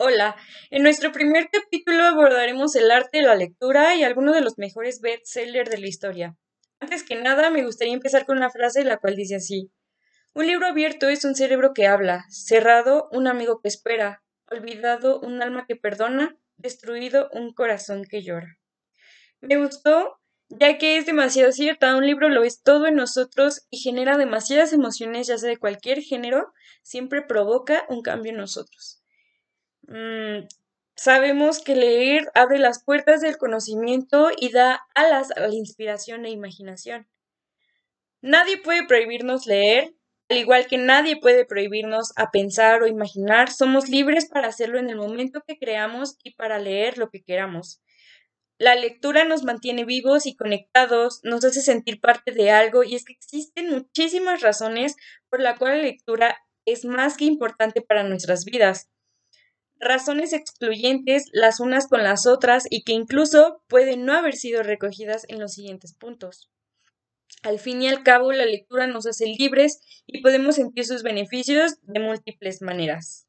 Hola, en nuestro primer capítulo abordaremos el arte de la lectura y algunos de los mejores bestsellers de la historia. Antes que nada, me gustaría empezar con una frase la cual dice así: Un libro abierto es un cerebro que habla, cerrado un amigo que espera, olvidado un alma que perdona, destruido un corazón que llora. Me gustó ya que es demasiado cierta, un libro lo es todo en nosotros y genera demasiadas emociones, ya sea de cualquier género, siempre provoca un cambio en nosotros. Mm, sabemos que leer abre las puertas del conocimiento y da alas a la inspiración e imaginación. Nadie puede prohibirnos leer, al igual que nadie puede prohibirnos a pensar o imaginar, somos libres para hacerlo en el momento que creamos y para leer lo que queramos. La lectura nos mantiene vivos y conectados, nos hace sentir parte de algo y es que existen muchísimas razones por la cual la lectura es más que importante para nuestras vidas razones excluyentes las unas con las otras y que incluso pueden no haber sido recogidas en los siguientes puntos. Al fin y al cabo, la lectura nos hace libres y podemos sentir sus beneficios de múltiples maneras.